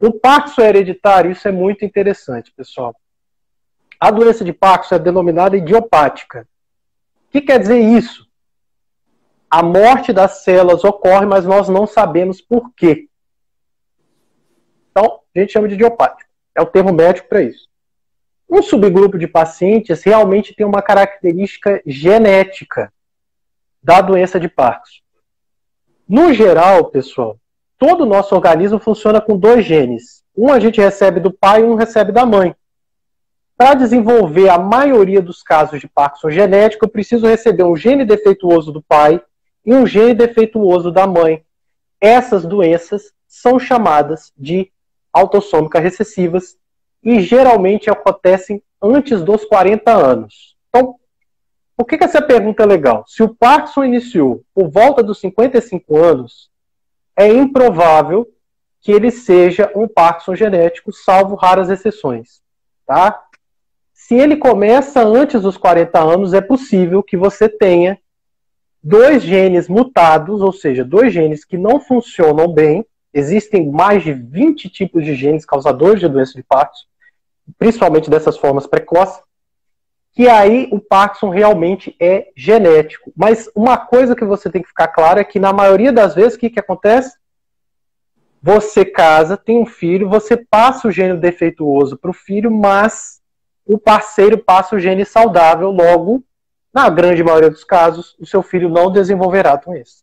O Parkinson é hereditário, isso é muito interessante, pessoal. A doença de Parkinson é denominada idiopática. O que quer dizer isso? A morte das células ocorre, mas nós não sabemos por quê. Então, a gente chama de idiopático. É o termo médico para isso. Um subgrupo de pacientes realmente tem uma característica genética da doença de Parkinson. No geral, pessoal, todo o nosso organismo funciona com dois genes. Um a gente recebe do pai e um recebe da mãe. Para desenvolver a maioria dos casos de Parkinson genético, eu preciso receber um gene defeituoso do pai e um gene defeituoso da mãe. Essas doenças são chamadas de autossômicas recessivas e geralmente acontecem antes dos 40 anos. Então, por que, que essa pergunta é legal? Se o Parkinson iniciou por volta dos 55 anos, é improvável que ele seja um Parkinson genético, salvo raras exceções. Tá? Se ele começa antes dos 40 anos, é possível que você tenha dois genes mutados, ou seja, dois genes que não funcionam bem. Existem mais de 20 tipos de genes causadores de doença de Parkinson, principalmente dessas formas precoces que aí o Parkinson realmente é genético. Mas uma coisa que você tem que ficar claro é que na maioria das vezes o que, que acontece? Você casa, tem um filho, você passa o gene defeituoso para o filho, mas o parceiro passa o gene saudável, logo, na grande maioria dos casos, o seu filho não desenvolverá doença.